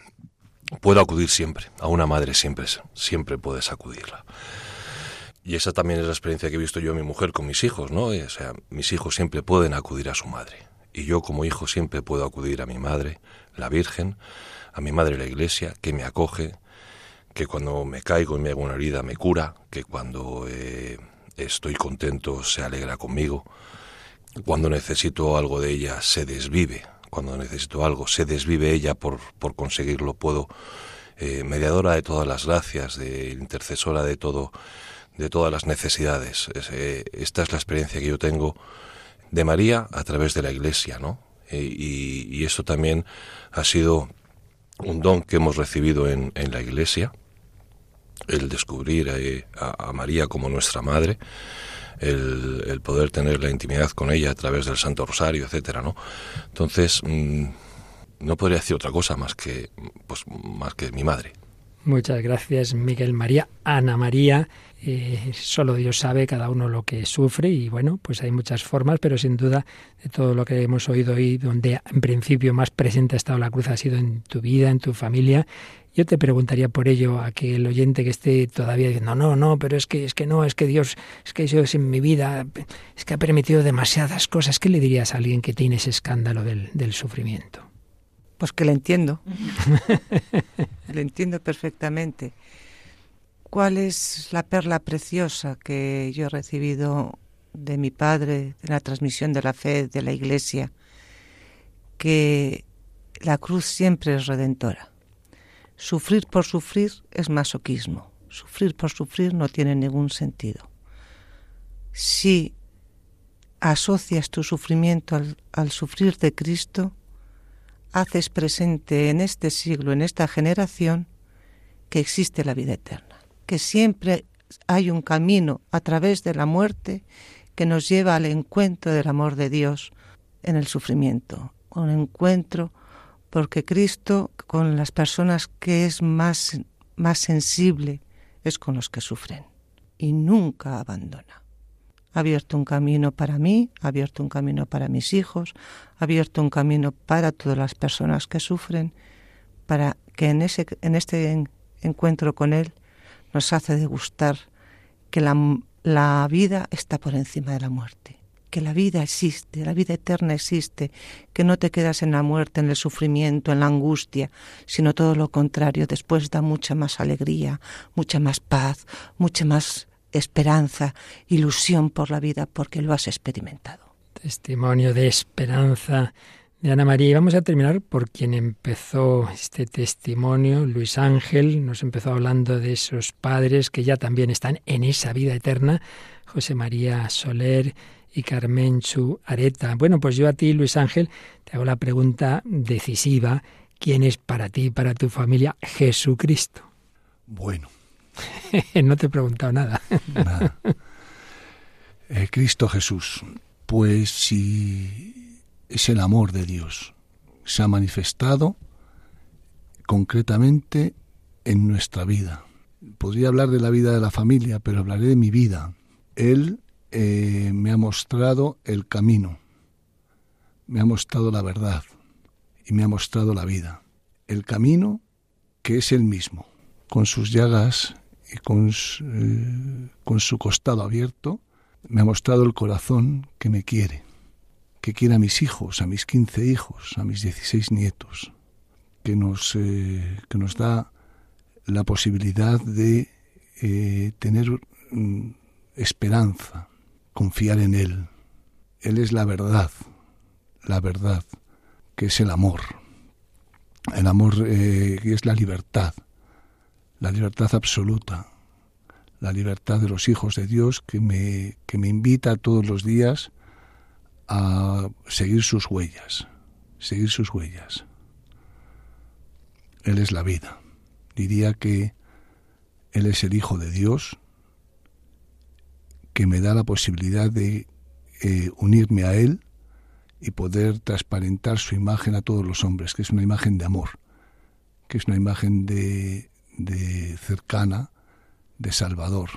puedo acudir siempre. A una madre siempre, siempre puedes acudirla. Y esa también es la experiencia que he visto yo en mi mujer con mis hijos, ¿no? O sea, mis hijos siempre pueden acudir a su madre. Y yo como hijo siempre puedo acudir a mi madre, la Virgen, a mi madre la Iglesia, que me acoge, que cuando me caigo y me hago una herida me cura, que cuando estoy contento se alegra conmigo, cuando necesito algo de ella, se desvive. Cuando necesito algo, se desvive ella por, por conseguirlo. Puedo, eh, mediadora de todas las gracias, de intercesora de todo, de todas las necesidades. Eh, esta es la experiencia que yo tengo de María a través de la Iglesia, ¿no? Eh, y, y, esto también ha sido un don que hemos recibido en, en la Iglesia, el descubrir a, a María como nuestra madre el, poder tener la intimidad con ella a través del Santo Rosario, etcétera, ¿no? Entonces, mm, no podría decir otra cosa más que, pues, más que mi madre. Muchas gracias, Miguel María. Ana María, eh, solo Dios sabe cada uno lo que sufre y bueno, pues hay muchas formas, pero sin duda de todo lo que hemos oído hoy, donde en principio más presente ha estado la cruz ha sido en tu vida, en tu familia yo te preguntaría por ello a que el oyente que esté todavía diciendo, no, no, pero es que, es que no, es que Dios, es que Dios en mi vida, es que ha permitido demasiadas cosas. ¿Qué le dirías a alguien que tiene ese escándalo del, del sufrimiento? Pues que le entiendo. le entiendo perfectamente. ¿Cuál es la perla preciosa que yo he recibido de mi padre, de la transmisión de la fe, de la iglesia? Que la cruz siempre es redentora Sufrir por sufrir es masoquismo. Sufrir por sufrir no tiene ningún sentido. Si asocias tu sufrimiento al, sufrir de Cristo, haces presente en este siglo, en esta generación, que existe la vida eterna, que siempre hay un camino a través de la muerte que nos lleva al encuentro del amor de Dios en el sufrimiento, un encuentro porque Cristo con las personas que es más, más sensible es con los que sufren y nunca abandona. Ha abierto un camino para mí, ha abierto un camino para mis hijos, ha abierto un camino para todas las personas que sufren, para que en, ese, en este encuentro con Él nos hace degustar que la, la vida está por encima de la muerte que la vida existe, la vida eterna existe, que no te quedas en la muerte, en el sufrimiento, en la angustia, sino todo lo contrario, después da mucha más alegría, mucha más paz, mucha más esperanza, ilusión por la vida, porque lo has experimentado. Testimonio de esperanza de Ana María. Y vamos a terminar por quien empezó este testimonio, Luis Ángel, nos empezó hablando de esos padres que ya también están en esa vida eterna, José María Soler y Carmenchu Areta. Bueno, pues yo a ti, Luis Ángel, te hago la pregunta decisiva. ¿Quién es para ti, para tu familia, Jesucristo? Bueno. no te he preguntado nada. nada. Eh, Cristo Jesús, pues si es el amor de Dios, se ha manifestado concretamente en nuestra vida. podría hablar de la vida de la familia, pero hablaré de mi vida. Él eh, me ha mostrado el camino, me ha mostrado la verdad y me ha mostrado la vida. El camino que es el mismo, con sus llagas y con eh, con su costado abierto, me ha mostrado el corazón que me quiere, que quiere a mis hijos, a mis 15 hijos, a mis 16 nietos, que nos, eh, que nos da la posibilidad de eh, tener mm, esperanza, confiar en Él. Él es la verdad, la verdad, que es el amor. El amor eh, es la libertad, la libertad absoluta, la libertad de los hijos de Dios que me, que me invita todos los días a seguir sus huellas, seguir sus huellas. Él es la vida. Diría que Él es el Hijo de Dios que me da la posibilidad de eh, unirme a Él y poder transparentar su imagen a todos los hombres, que es una imagen de amor, que es una imagen de, de cercana, de Salvador,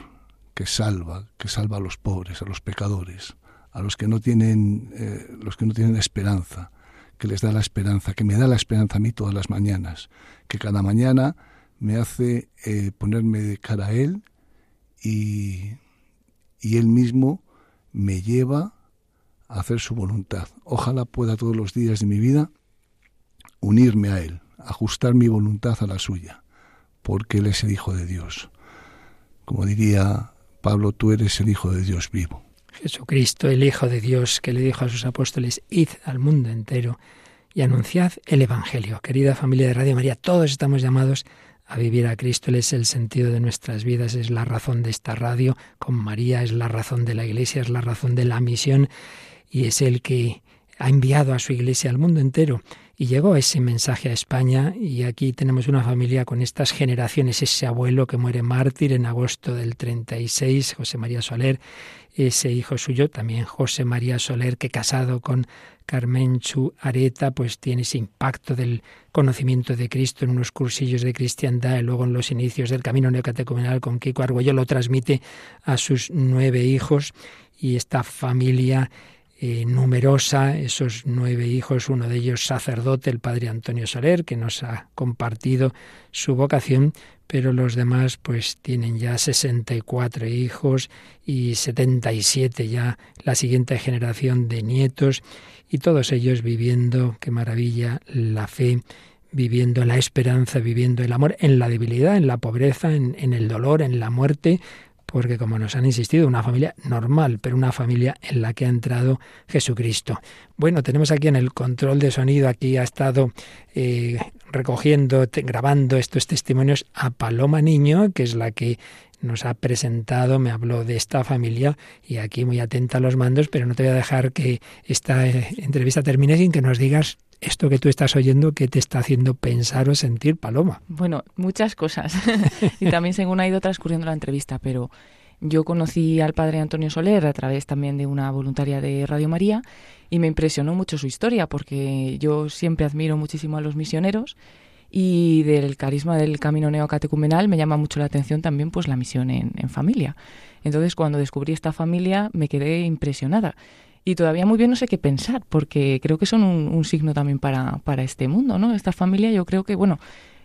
que salva, que salva a los pobres, a los pecadores, a los que no tienen, eh, los que no tienen esperanza, que les da la esperanza, que me da la esperanza a mí todas las mañanas, que cada mañana me hace eh, ponerme de cara a Él y, y Él mismo me lleva a hacer su voluntad. Ojalá pueda todos los días de mi vida unirme a Él, ajustar mi voluntad a la suya, porque Él es el Hijo de Dios. Como diría Pablo, tú eres el Hijo de Dios vivo. Jesucristo, el Hijo de Dios, que le dijo a sus apóstoles, id al mundo entero y anunciad el Evangelio. Querida familia de Radio María, todos estamos llamados a vivir a Cristo. Él es el sentido de nuestras vidas, es la razón de esta radio. Con María es la razón de la Iglesia, es la razón de la misión y es el que ha enviado a su Iglesia al mundo entero. Y llegó ese mensaje a España y aquí tenemos una familia con estas generaciones, ese abuelo que muere mártir en agosto del 36, José María Soler, ese hijo suyo, también José María Soler, que casado con Carmen Chu Areta, pues tiene ese impacto del conocimiento de Cristo en unos cursillos de cristiandad y luego en los inicios del camino neocatecumenal con Kiko Argüello lo transmite a sus nueve hijos. Y esta familia eh, numerosa, esos nueve hijos, uno de ellos sacerdote, el padre Antonio Soler, que nos ha compartido su vocación, pero los demás pues tienen ya 64 hijos y 77 ya la siguiente generación de nietos y todos ellos viviendo, qué maravilla, la fe, viviendo la esperanza, viviendo el amor en la debilidad, en la pobreza, en, en el dolor, en la muerte, porque como nos han insistido, una familia normal, pero una familia en la que ha entrado Jesucristo. Bueno, tenemos aquí en el control de sonido, aquí ha estado eh, recogiendo, grabando estos testimonios a Paloma Niño, que es la que nos ha presentado, me habló de esta familia y aquí muy atenta a los mandos, pero no te voy a dejar que esta eh, entrevista termine sin que nos digas esto que tú estás oyendo, ¿qué te está haciendo pensar o sentir, Paloma? Bueno, muchas cosas. y también según ha ido transcurriendo la entrevista, pero yo conocí al padre Antonio Soler a través también de una voluntaria de Radio María y me impresionó mucho su historia porque yo siempre admiro muchísimo a los misioneros y del carisma del camino neocatecumenal me llama mucho la atención también pues la misión en, en familia. Entonces cuando descubrí esta familia me quedé impresionada y todavía muy bien no sé qué pensar, porque creo que son un, signo también para, para este mundo, ¿no? Esta familia yo creo que, bueno,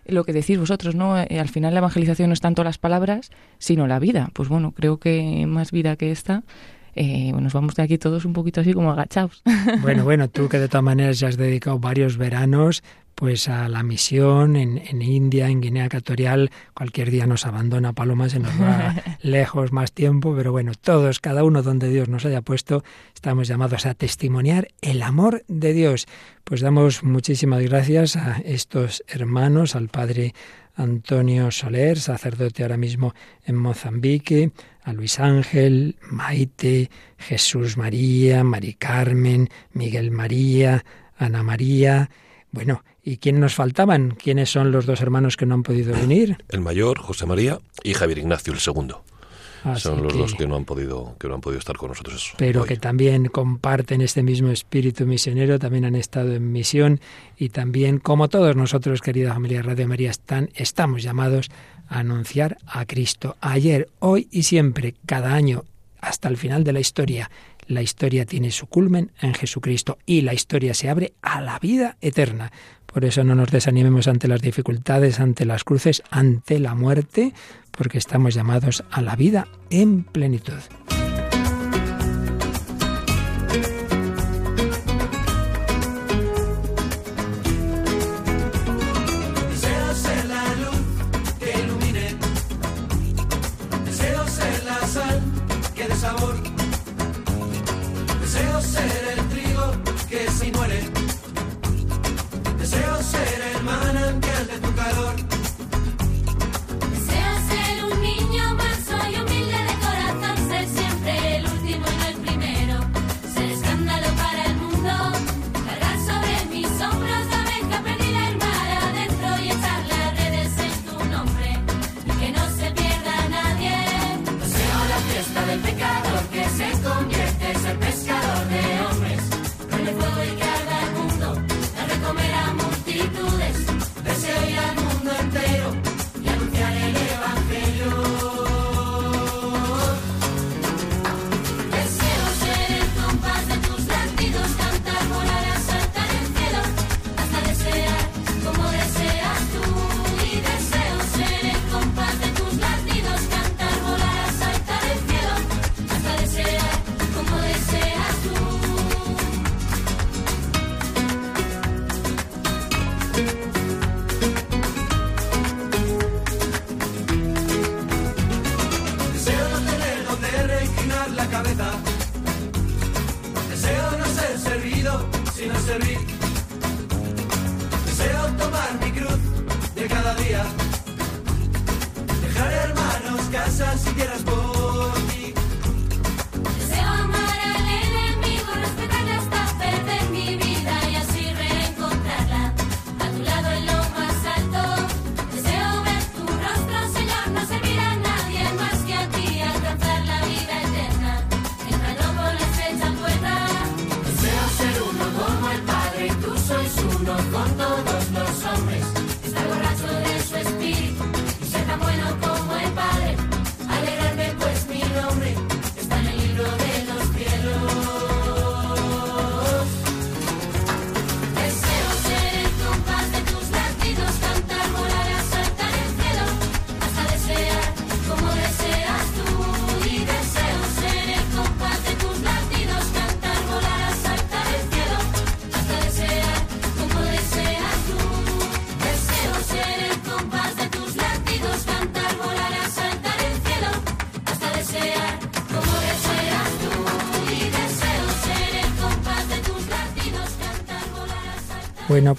lo que decís vosotros, ¿no? Eh, al final la evangelización no es tanto las palabras, sino la vida. Pues bueno, creo que más vida que esta eh, nos vamos de aquí todos un poquito así como agachados. Bueno, bueno, tú que de todas maneras ya has dedicado varios veranos pues a la misión en, en, India, en Guinea Ecuatorial. Cualquier día nos abandona Paloma, se nos va lejos más tiempo, pero bueno, todos, cada uno donde Dios nos haya puesto, estamos llamados a testimoniar el amor de Dios. Pues damos muchísimas gracias a estos hermanos, al Padre Antonio Soler, sacerdote ahora mismo en Mozambique, a Luis Ángel, Maite, Jesús María, Mari Carmen, Miguel María, Ana María. Bueno, ¿y quién nos faltaban? ¿Quiénes son los dos hermanos que no han podido venir? El mayor, José María, y Javier Ignacio, el segundo. Así son los que- dos que no han podido que no han podido estar con nosotros. pero hoy. que también comparten este mismo espíritu misionero, también han estado en misión y también, como todos nosotros, querida familia Radio María, están, estamos llamados a anunciar a Cristo ayer, hoy y siempre, cada año, hasta el final de la historia. La historia tiene su culmen en Jesucristo y la historia se abre a la vida eterna. Por eso no nos desanimemos ante las dificultades, ante las cruces, ante la muerte, porque estamos llamados a la vida en plenitud. Dejar hermanos, casas y tierras por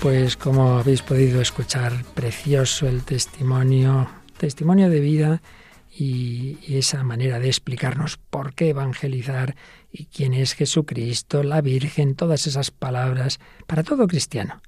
pues como habéis podido escuchar, precioso el testimonio, testimonio de vida y, esa manera de explicarnos por qué evangelizar y quién es Jesucristo, la Virgen, todas esas palabras para todo cristiano,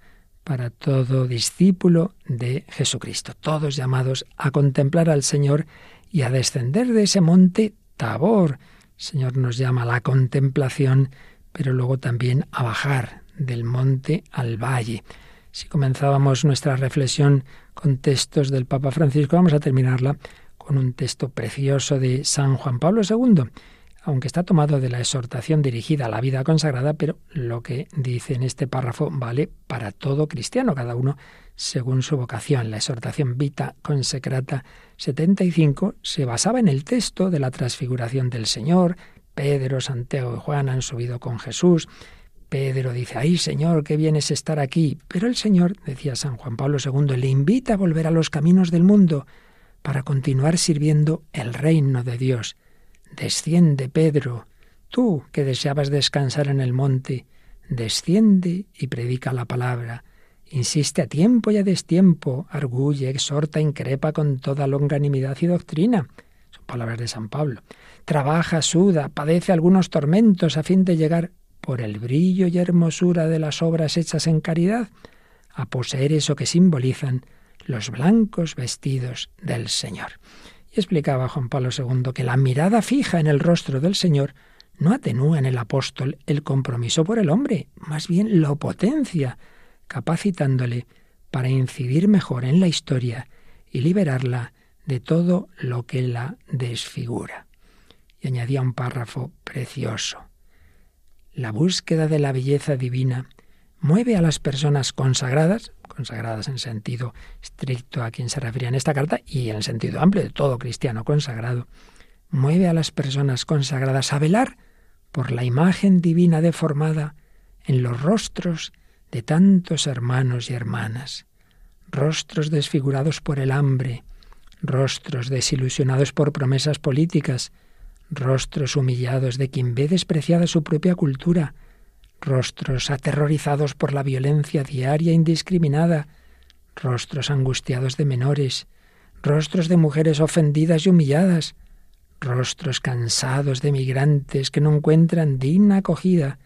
para todo discípulo de Jesucristo, todos llamados a contemplar al Señor y a descender de ese monte Tabor. El Señor nos llama a la contemplación, pero luego también a bajar del monte al valle. Si comenzábamos nuestra reflexión con textos del Papa Francisco, vamos a terminarla con un texto precioso de San Juan Pablo II, aunque está tomado de la exhortación dirigida a la vida consagrada, pero lo que dice en este párrafo vale para todo cristiano, cada uno según su vocación. La exhortación Vita Consecrata 75 se basaba en el texto de la transfiguración del Señor. Pedro, Santiago y Juan han subido con Jesús. Pedro dice, ay Señor, qué bien es estar aquí. Pero el Señor, decía San Juan Pablo II, le invita a volver a los caminos del mundo para continuar sirviendo el reino de Dios. Desciende, Pedro, tú que deseabas descansar en el monte, desciende y predica la palabra. Insiste a tiempo y a destiempo, arguye, exhorta, increpa con toda longanimidad y doctrina. Son palabras de San Pablo. Trabaja, suda, padece algunos tormentos a fin de llegar por el brillo y hermosura de las obras hechas en caridad a poseer eso que simbolizan los blancos vestidos del Señor. Y explicaba Juan Pablo II que la mirada fija en el rostro del Señor no atenúa en el apóstol el compromiso por el hombre, más bien lo potencia, capacitándole para incidir mejor en la historia y liberarla de todo lo que la desfigura. Y añadía un párrafo precioso. La búsqueda de la belleza divina mueve a las personas consagradas, consagradas en sentido estricto a quien se refería en esta carta y en el sentido amplio de todo cristiano consagrado, mueve a las personas consagradas a velar por la imagen divina deformada en los rostros de tantos hermanos y hermanas, rostros desfigurados por el hambre, rostros desilusionados por promesas políticas, rostros humillados de quien ve despreciada su propia cultura, rostros aterrorizados por la violencia diaria indiscriminada, rostros angustiados de menores, rostros de mujeres ofendidas y humilladas, rostros cansados de migrantes que no encuentran digna acogida,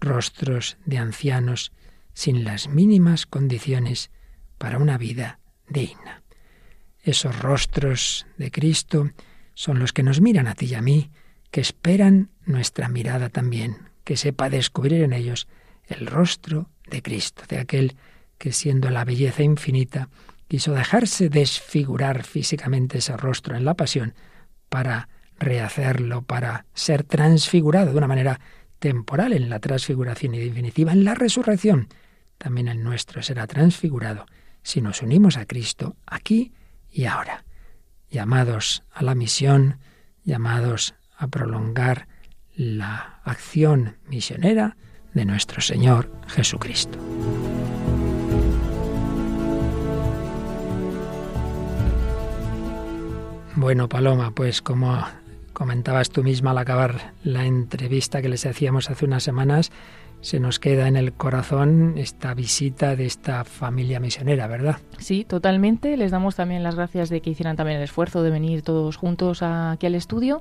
rostros de ancianos sin las mínimas condiciones para una vida digna. Esos rostros de Cristo son los que nos miran a ti y a mí, que esperan nuestra mirada también, que sepa descubrir en ellos el rostro de Cristo, de aquel que siendo la belleza infinita, quiso dejarse desfigurar físicamente ese rostro en la pasión para rehacerlo, para ser transfigurado de una manera temporal en la transfiguración y definitiva en la resurrección. También el nuestro será transfigurado si nos unimos a Cristo aquí y ahora. Llamados a la misión, llamados a prolongar la acción misionera de nuestro Señor Jesucristo. Bueno, Paloma, pues como comentabas tú misma al acabar la entrevista que les hacíamos hace unas semanas, se nos queda en el corazón esta visita de esta familia misionera, ¿verdad? Sí, totalmente. Les damos también las gracias de que hicieran también el esfuerzo de venir todos juntos aquí al estudio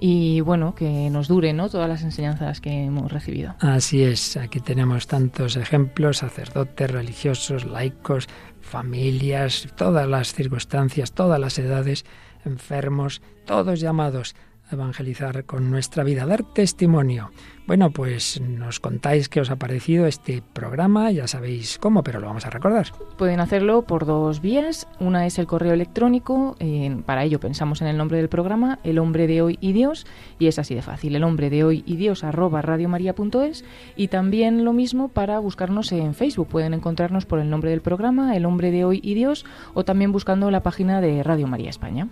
y bueno, que nos dure ¿no? todas las enseñanzas que hemos recibido. Así es, aquí tenemos tantos ejemplos, sacerdotes, religiosos, laicos, familias, todas las circunstancias, todas las edades, enfermos, todos llamados evangelizar con nuestra vida, dar testimonio. Bueno, pues nos contáis qué os ha parecido este programa, ya sabéis cómo, pero lo vamos a recordar. Pueden hacerlo por dos vías. Una es el correo electrónico, para ello pensamos en el nombre del programa, el hombre de hoy y Dios, y es así de fácil, el hombre de hoy y Dios arroba radiomaria.es, y también lo mismo para buscarnos en Facebook. Pueden encontrarnos por el nombre del programa, el hombre de hoy y Dios, o también buscando la página de Radio María España.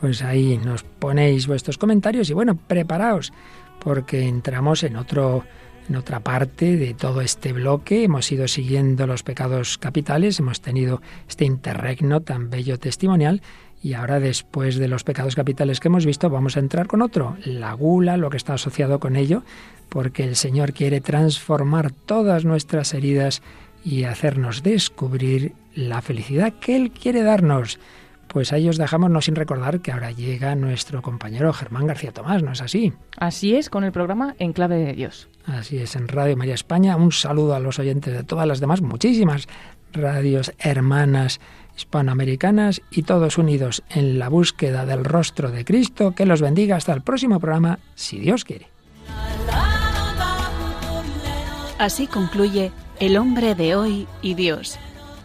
Pues ahí nos ponéis vuestros comentarios y bueno, preparaos porque entramos en otro en otra parte de todo este bloque. Hemos ido siguiendo los pecados capitales, hemos tenido este interregno tan bello testimonial y ahora después de los pecados capitales que hemos visto vamos a entrar con otro, la gula, lo que está asociado con ello, porque el Señor quiere transformar todas nuestras heridas y hacernos descubrir la felicidad que Él quiere darnos. Pues ahí os dejamos no sin recordar que ahora llega nuestro compañero Germán García Tomás, ¿no es así? Así es, con el programa En Clave de Dios. Así es, en Radio María España. Un saludo a los oyentes de todas las demás, muchísimas radios hermanas hispanoamericanas y todos unidos en la búsqueda del rostro de Cristo. Que los bendiga hasta el próximo programa, si Dios quiere. Así concluye El hombre de hoy y Dios,